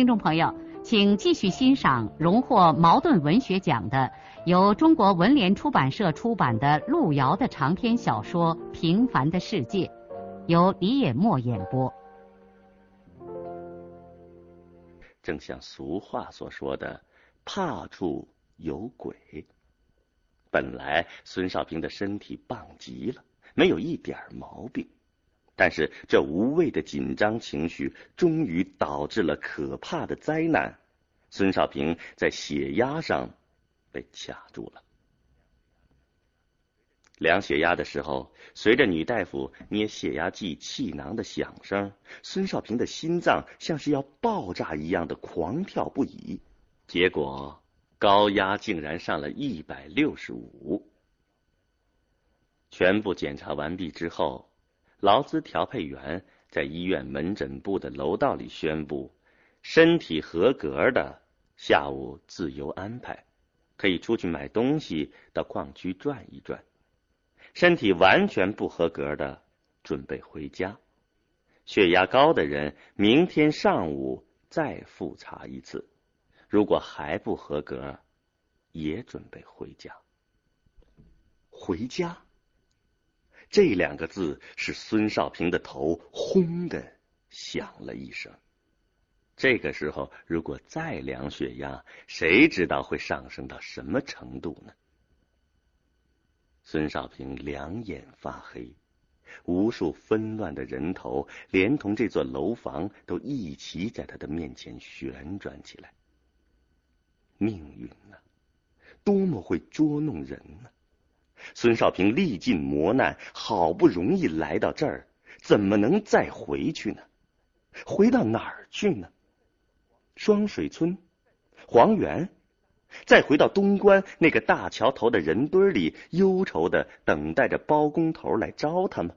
听众朋友。请继续欣赏荣获茅盾文学奖的、由中国文联出版社出版的路遥的长篇小说《平凡的世界》，由李野墨演播。正像俗话所说的，“怕处有鬼”。本来孙少平的身体棒极了，没有一点毛病。但是这无谓的紧张情绪，终于导致了可怕的灾难。孙少平在血压上被卡住了。量血压的时候，随着女大夫捏血压计气囊的响声，孙少平的心脏像是要爆炸一样的狂跳不已。结果高压竟然上了一百六十五。全部检查完毕之后。劳资调配员在医院门诊部的楼道里宣布：身体合格的下午自由安排，可以出去买东西，到矿区转一转；身体完全不合格的准备回家。血压高的人明天上午再复查一次，如果还不合格，也准备回家。回家。这两个字使孙少平的头轰的响了一声。这个时候，如果再量血压，谁知道会上升到什么程度呢？孙少平两眼发黑，无数纷乱的人头，连同这座楼房，都一齐在他的面前旋转起来。命运呐，多么会捉弄人呢！孙少平历尽磨难，好不容易来到这儿，怎么能再回去呢？回到哪儿去呢？双水村、黄原，再回到东关那个大桥头的人堆里，忧愁的等待着包工头来招他吗？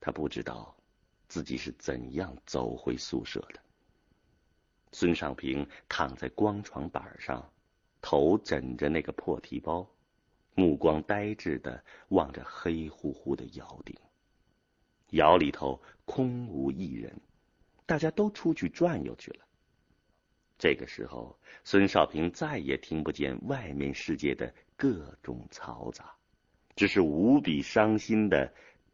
他不知道自己是怎样走回宿舍的。孙少平躺在光床板上。头枕着那个破提包，目光呆滞的望着黑乎乎的窑顶。窑里头空无一人，大家都出去转悠去了。这个时候，孙少平再也听不见外面世界的各种嘈杂，只是无比伤心的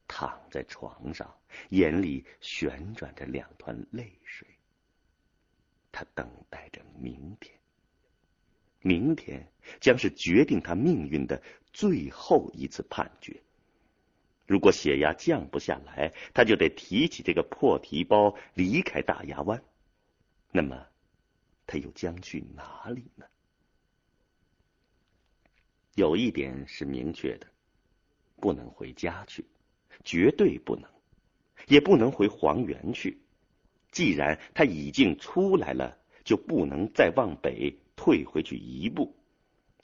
躺在床上，眼里旋转着两团泪水。他等待着明天。明天将是决定他命运的最后一次判决。如果血压降不下来，他就得提起这个破皮包离开大牙湾。那么，他又将去哪里呢？有一点是明确的，不能回家去，绝对不能，也不能回黄原去。既然他已经出来了，就不能再往北。退回去一步，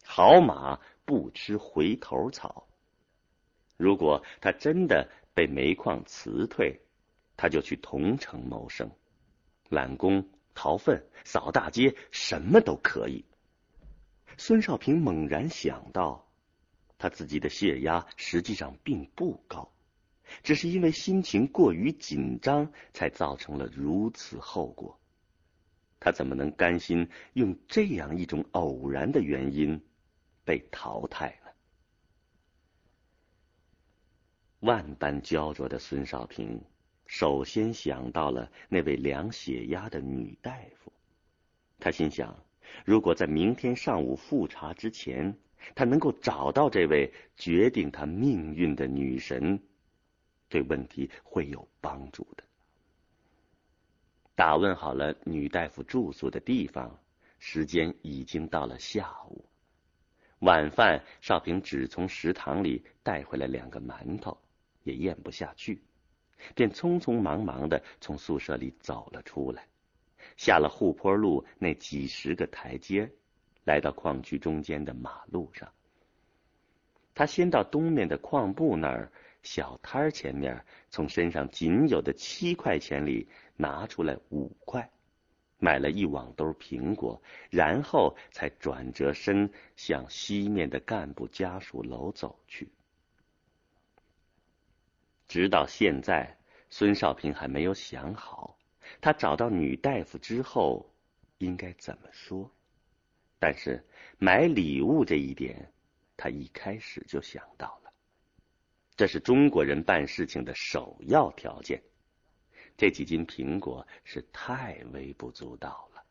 好马不吃回头草。如果他真的被煤矿辞退，他就去桐城谋生，揽工、掏粪、扫大街，什么都可以。孙少平猛然想到，他自己的血压实际上并不高，只是因为心情过于紧张，才造成了如此后果。他怎么能甘心用这样一种偶然的原因被淘汰呢？万般焦灼的孙少平，首先想到了那位量血压的女大夫。他心想，如果在明天上午复查之前，他能够找到这位决定他命运的女神，对问题会有帮助的。打问好了女大夫住宿的地方，时间已经到了下午。晚饭，少平只从食堂里带回来两个馒头，也咽不下去，便匆匆忙忙的从宿舍里走了出来。下了护坡路那几十个台阶，来到矿区中间的马路上。他先到东面的矿部那儿小摊儿前面，从身上仅有的七块钱里拿出来五块，买了一网兜苹果，然后才转折身向西面的干部家属楼走去。直到现在，孙少平还没有想好，他找到女大夫之后应该怎么说。但是买礼物这一点。他一开始就想到了，这是中国人办事情的首要条件。这几斤苹果是太微不足道了。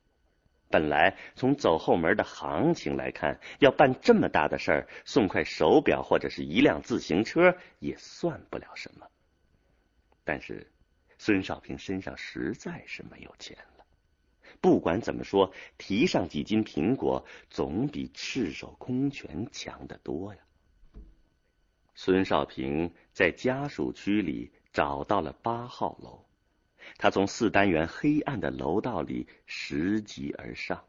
本来从走后门的行情来看，要办这么大的事儿，送块手表或者是一辆自行车也算不了什么。但是孙少平身上实在是没有钱了。不管怎么说，提上几斤苹果总比赤手空拳强得多呀。孙少平在家属区里找到了八号楼，他从四单元黑暗的楼道里拾级而上，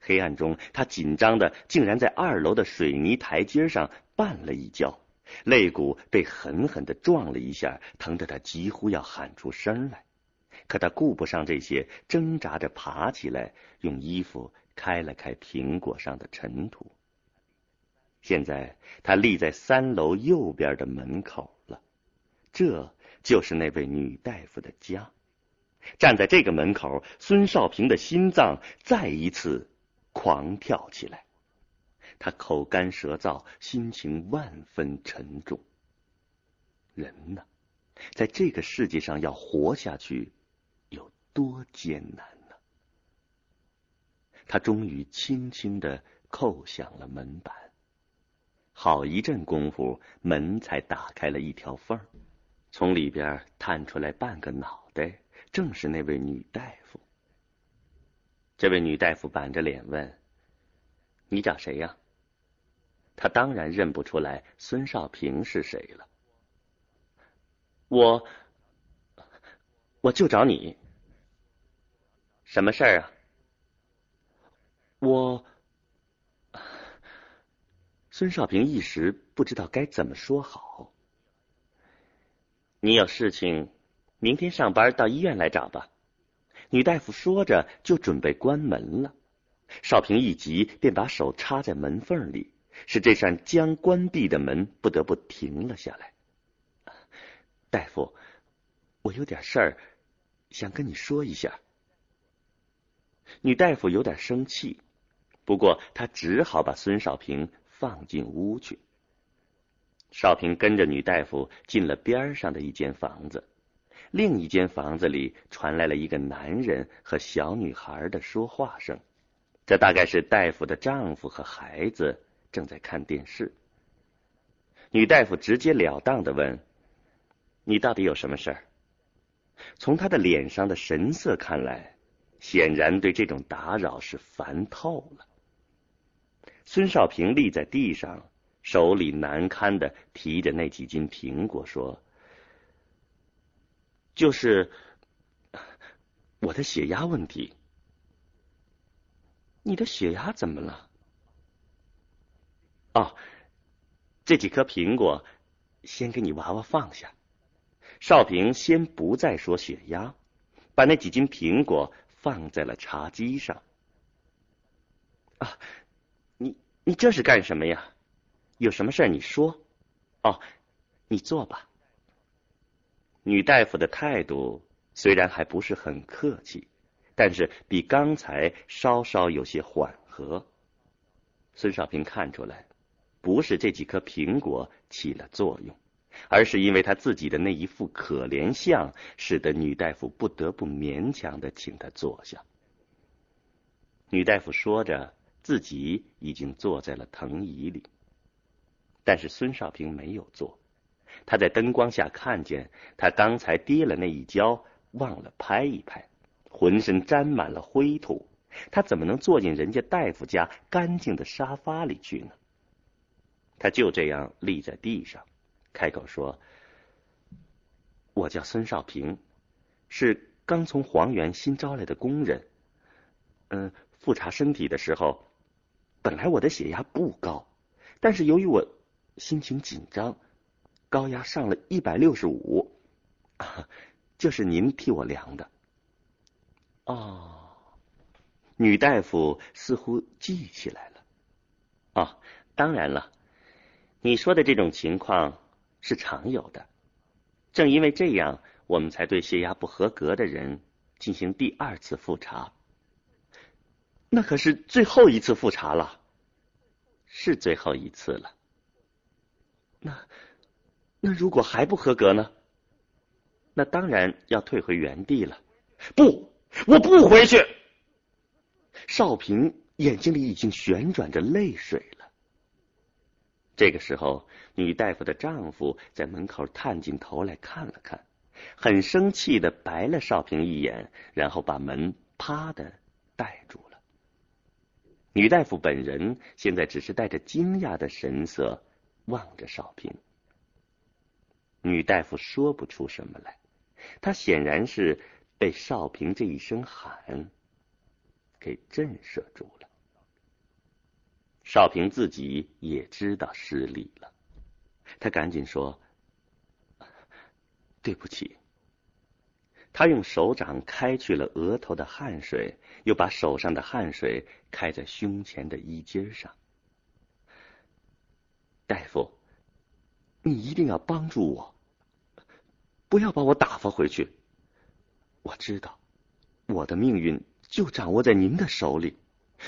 黑暗中他紧张的竟然在二楼的水泥台阶上绊了一跤，肋骨被狠狠的撞了一下，疼得他几乎要喊出声来。可他顾不上这些，挣扎着爬起来，用衣服开了开苹果上的尘土。现在他立在三楼右边的门口了，这就是那位女大夫的家。站在这个门口，孙少平的心脏再一次狂跳起来，他口干舌燥，心情万分沉重。人呢，在这个世界上要活下去有。多艰难呢！他终于轻轻的叩响了门板，好一阵功夫，门才打开了一条缝儿从里边探出来半个脑袋，正是那位女大夫。这位女大夫板着脸问：“你找谁呀？”他当然认不出来孙少平是谁了。我，我就找你。什么事儿啊？我孙少平一时不知道该怎么说好。你有事情，明天上班到医院来找吧。女大夫说着就准备关门了，少平一急便把手插在门缝里，使这扇将关闭的门不得不停了下来。大夫，我有点事儿想跟你说一下。女大夫有点生气，不过她只好把孙少平放进屋去。少平跟着女大夫进了边上的一间房子，另一间房子里传来了一个男人和小女孩的说话声，这大概是大夫的丈夫和孩子正在看电视。女大夫直截了当的问：“你到底有什么事儿？”从他的脸上的神色看来。显然对这种打扰是烦透了。孙少平立在地上，手里难堪的提着那几斤苹果，说：“就是我的血压问题。你的血压怎么了？哦，这几颗苹果，先给你娃娃放下。”少平先不再说血压，把那几斤苹果。放在了茶几上。啊，你这是干什么呀？有什么事你说。哦，你坐吧。女大夫的态度虽然还不是很客气，但是比刚才稍稍有些缓和。孙少平看出来，不是这几颗苹果起了作用。而是因为他自己的那一副可怜相，使得女大夫不得不勉强的请他坐下。女大夫说着，自己已经坐在了藤椅里，但是孙少平没有坐。他在灯光下看见，他刚才跌了那一跤，忘了拍一拍，浑身沾满了灰土，他怎么能坐进人家大夫家干净的沙发里去呢？他就这样立在地上。开口说：“我叫孙少平，是刚从黄原新招来的工人。嗯，复查身体的时候，本来我的血压不高，但是由于我心情紧张，高压上了一百六十五，就是您替我量的。哦，女大夫似乎记起来了。哦，当然了，你说的这种情况是常有的。正因为这样，我们才对血压不合格的人进行第二次复查。那可是最后一次复查了，是最后一次了。那那如果还不合格呢？那当然要退回原地了。不，我不回去。少平眼睛里已经旋转着泪水了。这个时候，女大夫的丈夫在门口探进头来看了看，很生气的白了少平一眼，然后把门啪的带住了。女大夫本人现在只是带着惊讶的神色望着少平。女大夫说不出什么来，她显然是被少平这一声喊给震慑住了。少平自己也知道失礼了，他赶紧说：“对不起。”他用手掌开去了额头的汗水，又把手上的汗水开在胸前的衣襟上。大夫，你一定要帮助我，不要把我打发回去。我知道，我的命运就掌握在您的手里。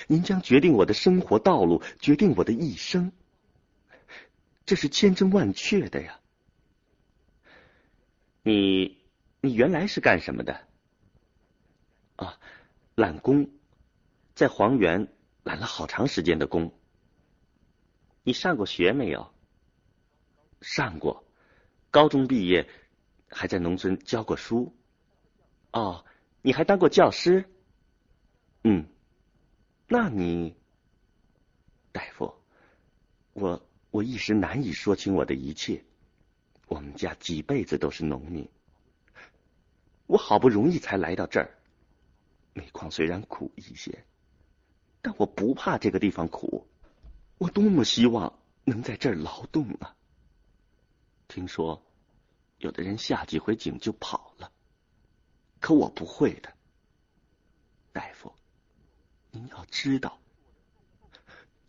您将决定我的生活道路，决定我的一生，这是千真万确的呀。你，你原来是干什么的？啊，揽工，在黄原揽了好长时间的工。你上过学没有？上过，高中毕业，还在农村教过书。哦，你还当过教师？嗯。那你，大夫，我我一时难以说清我的一切。我们家几辈子都是农民，我好不容易才来到这儿。煤矿虽然苦一些，但我不怕这个地方苦。我多么希望能在这儿劳动啊！听说有的人下几回井就跑了，可我不会的，大夫。您要知道，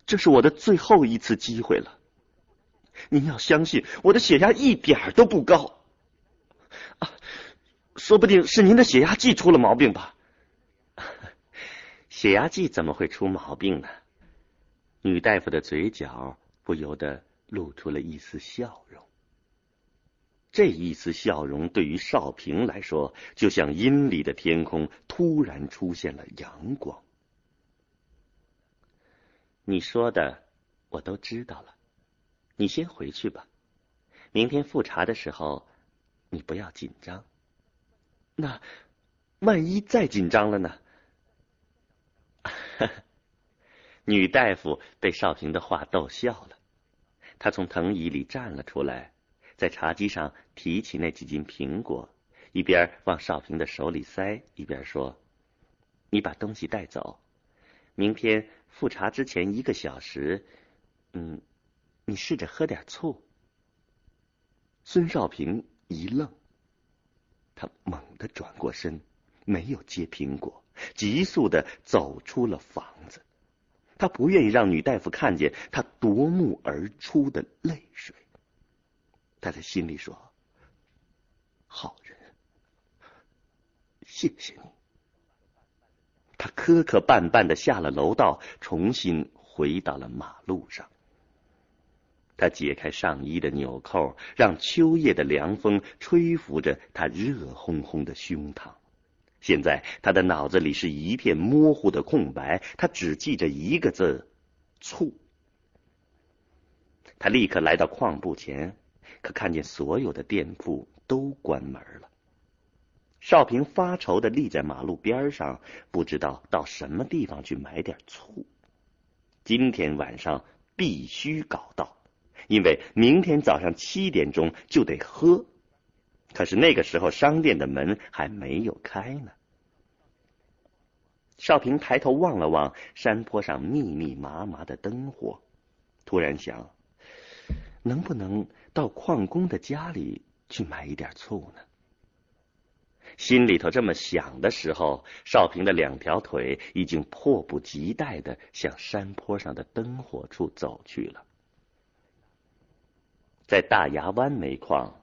这是我的最后一次机会了。您要相信，我的血压一点都不高。啊，说不定是您的血压计出了毛病吧？血压计怎么会出毛病呢？女大夫的嘴角不由得露出了一丝笑容。这一丝笑容对于少平来说，就像阴里的天空突然出现了阳光。你说的我都知道了，你先回去吧。明天复查的时候，你不要紧张。那万一再紧张了呢？女大夫被少平的话逗笑了，她从藤椅里站了出来，在茶几上提起那几斤苹果，一边往少平的手里塞，一边说：“你把东西带走，明天。”复查之前一个小时，嗯，你试着喝点醋。孙少平一愣，他猛地转过身，没有接苹果，急速的走出了房子。他不愿意让女大夫看见他夺目而出的泪水。他在心里说：“好人，谢谢你。”他磕磕绊绊的下了楼道，重新回到了马路上。他解开上衣的纽扣，让秋夜的凉风吹拂着他热烘烘的胸膛。现在他的脑子里是一片模糊的空白，他只记着一个字：醋。他立刻来到矿部前，可看见所有的店铺都关门了。少平发愁的立在马路边上，不知道到什么地方去买点醋。今天晚上必须搞到，因为明天早上七点钟就得喝。可是那个时候商店的门还没有开呢。少平抬头望了望山坡上密密麻麻的灯火，突然想，能不能到矿工的家里去买一点醋呢？心里头这么想的时候，少平的两条腿已经迫不及待的向山坡上的灯火处走去了。在大牙湾煤矿，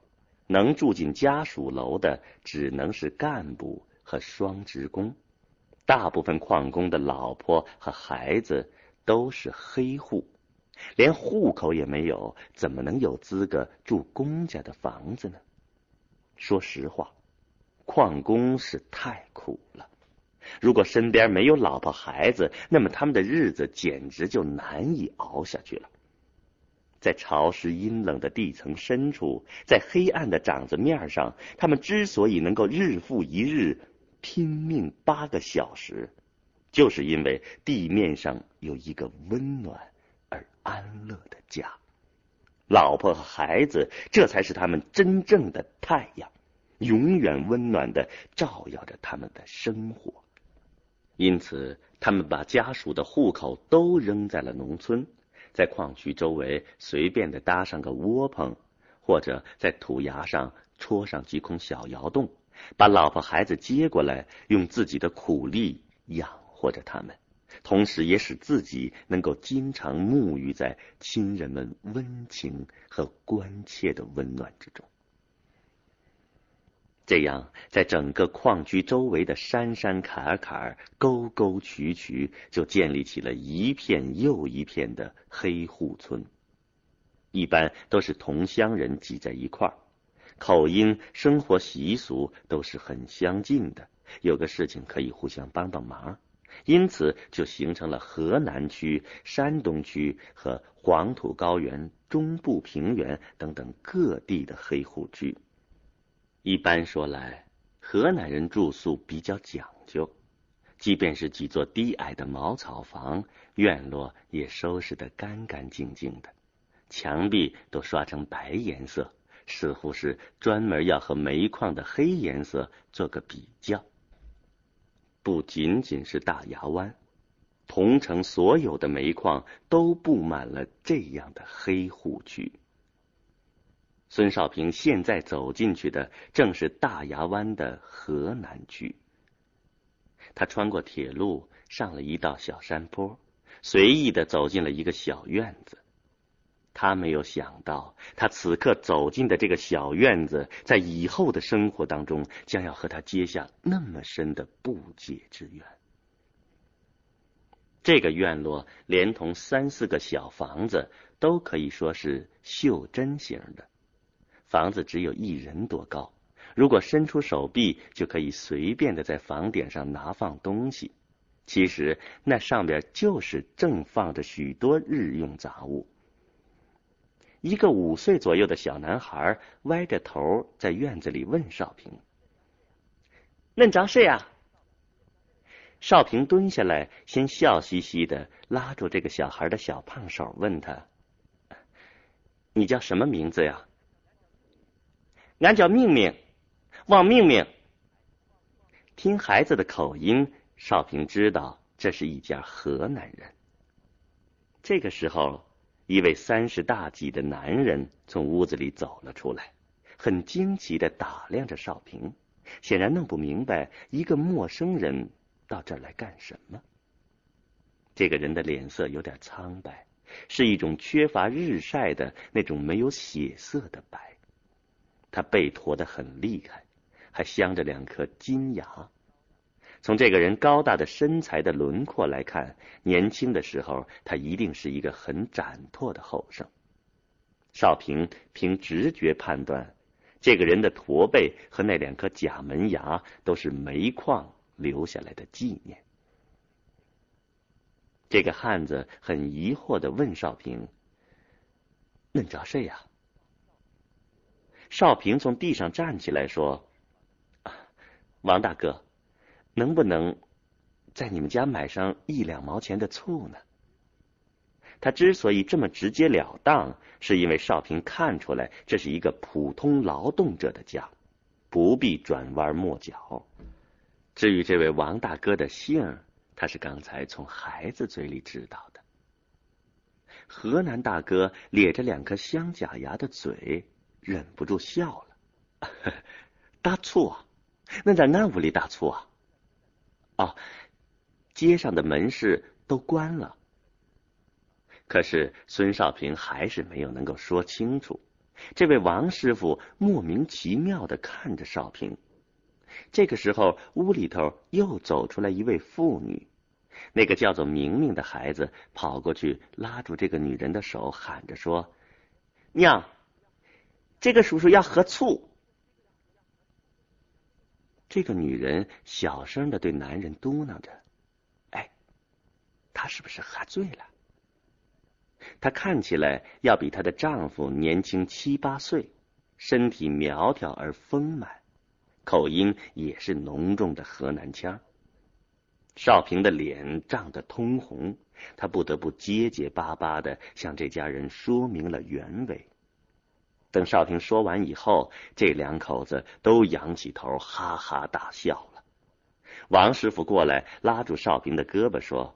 能住进家属楼的只能是干部和双职工，大部分矿工的老婆和孩子都是黑户，连户口也没有，怎么能有资格住公家的房子呢？说实话。矿工是太苦了，如果身边没有老婆孩子，那么他们的日子简直就难以熬下去了。在潮湿阴冷的地层深处，在黑暗的掌子面上，他们之所以能够日复一日拼命八个小时，就是因为地面上有一个温暖而安乐的家，老婆和孩子，这才是他们真正的太阳。永远温暖的照耀着他们的生活，因此他们把家属的户口都扔在了农村，在矿区周围随便的搭上个窝棚，或者在土崖上戳上几孔小窑洞，把老婆孩子接过来，用自己的苦力养活着他们，同时也使自己能够经常沐浴在亲人们温情和关切的温暖之中。这样，在整个矿区周围的山山坎坎、沟沟渠渠，就建立起了一片又一片的黑户村。一般都是同乡人挤在一块儿，口音、生活习俗都是很相近的，有个事情可以互相帮帮忙，因此就形成了河南区、山东区和黄土高原、中部平原等等各地的黑户区。一般说来，河南人住宿比较讲究，即便是几座低矮的茅草房，院落也收拾得干干净净的，墙壁都刷成白颜色，似乎是专门要和煤矿的黑颜色做个比较。不仅仅是大牙湾，同城所有的煤矿都布满了这样的黑户区。孙少平现在走进去的正是大牙湾的河南区。他穿过铁路，上了一道小山坡，随意的走进了一个小院子。他没有想到，他此刻走进的这个小院子，在以后的生活当中，将要和他结下那么深的不解之缘。这个院落连同三四个小房子，都可以说是袖珍型的。房子只有一人多高，如果伸出手臂，就可以随便的在房顶上拿放东西。其实那上边就是正放着许多日用杂物。一个五岁左右的小男孩歪着头在院子里问少平：“恁着谁呀？”少平蹲下来，先笑嘻嘻的拉住这个小孩的小胖手，问他：“你叫什么名字呀？”俺叫明明，王明明。听孩子的口音，少平知道这是一家河南人。这个时候，一位三十大几的男人从屋子里走了出来，很惊奇的打量着少平，显然弄不明白一个陌生人到这儿来干什么。这个人的脸色有点苍白，是一种缺乏日晒的那种没有血色的白。他背驼的很厉害，还镶着两颗金牙。从这个人高大的身材的轮廓来看，年轻的时候他一定是一个很展拓的后生。少平凭直觉判断，这个人的驼背和那两颗假门牙都是煤矿留下来的纪念。这个汉子很疑惑的问少平：“恁找谁呀？”少平从地上站起来说：“啊王大哥，能不能在你们家买上一两毛钱的醋呢？”他之所以这么直截了当，是因为少平看出来这是一个普通劳动者的家，不必转弯抹角。至于这位王大哥的姓，他是刚才从孩子嘴里知道的。河南大哥咧着两颗镶假牙的嘴，忍不住笑了：“ 大醋啊，恁在俺屋里大醋啊？哦，街上的门市都关了。”可是孙少平还是没有能够说清楚。这位王师傅莫名其妙的看着少平。这个时候，屋里头又走出来一位妇女。那个叫做明明的孩子跑过去拉住这个女人的手，喊着说：“娘，这个叔叔要喝醋。”这个女人小声的对男人嘟囔着：“哎，他是不是喝醉了？”她看起来要比她的丈夫年轻七八岁，身体苗条而丰满，口音也是浓重的河南腔。少平的脸涨得通红，他不得不结结巴巴的向这家人说明了原委。等少平说完以后，这两口子都仰起头哈哈大笑了。王师傅过来拉住少平的胳膊说：“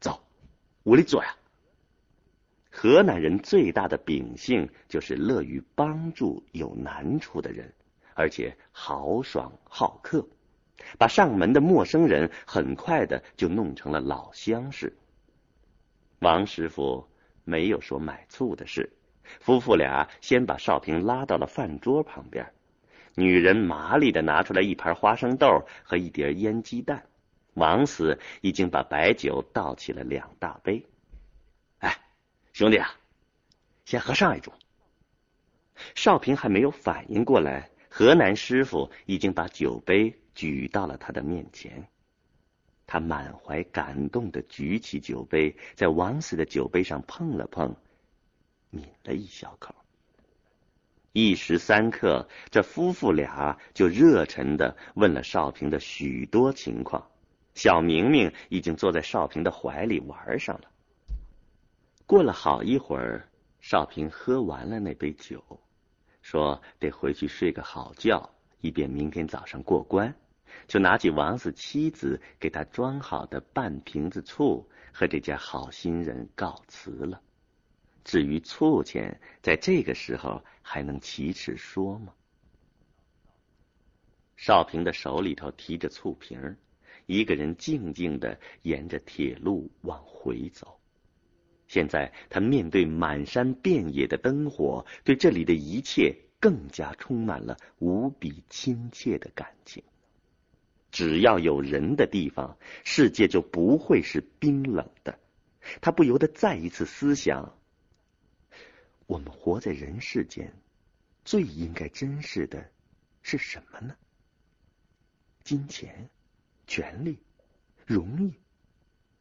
走，屋里坐呀。”河南人最大的秉性就是乐于帮助有难处的人，而且豪爽好客，把上门的陌生人很快的就弄成了老相识。王师傅没有说买醋的事，夫妇俩先把少平拉到了饭桌旁边，女人麻利的拿出来一盘花生豆和一碟腌鸡蛋，王四已经把白酒倒起了两大杯。哎兄弟啊，先喝上一盅。少平还没有反应过来，河南师傅已经把酒杯举到了他的面前。他满怀感动的举起酒杯，在王四的酒杯上碰了碰，抿了一小口。一时三刻，这夫妇俩就热忱的问了少平的许多情况。小明明已经坐在少平的怀里玩上了。过了好一会儿，少平喝完了那杯酒，说得回去睡个好觉，以便明天早上过关。就拿起王四妻子给他装好的半瓶子醋，和这家好心人告辞了。至于醋钱，在这个时候还能启齿说吗？少平的手里头提着醋瓶，一个人静静的沿着铁路往回走。现在他面对满山遍野的灯火，对这里的一切更加充满了无比亲切的感情。只要有人的地方，世界就不会是冰冷的。他不由得再一次思想：我们活在人世间，最应该珍视的是什么呢？金钱、权力、荣誉。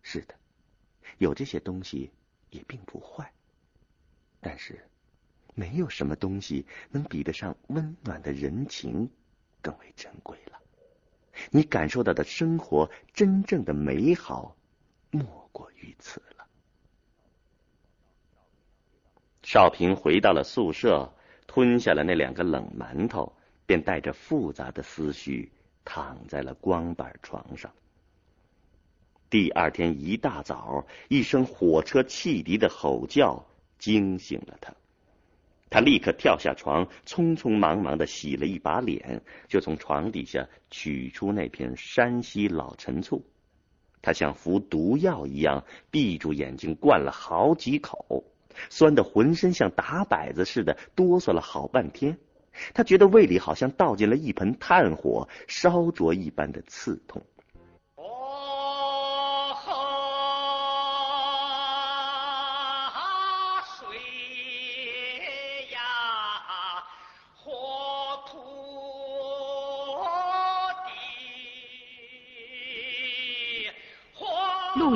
是的，有这些东西。也并不坏，但是没有什么东西能比得上温暖的人情更为珍贵了。你感受到的生活真正的美好，莫过于此了。少平回到了宿舍，吞下了那两个冷馒头，便带着复杂的思绪躺在了光板床上。第二天一大早，一声火车汽笛的吼叫惊醒了他。他立刻跳下床，匆匆忙忙的洗了一把脸，就从床底下取出那瓶山西老陈醋。他像服毒药一样闭住眼睛灌了好几口，酸的浑身像打摆子似的哆嗦了好半天。他觉得胃里好像倒进了一盆炭火，烧灼一般的刺痛。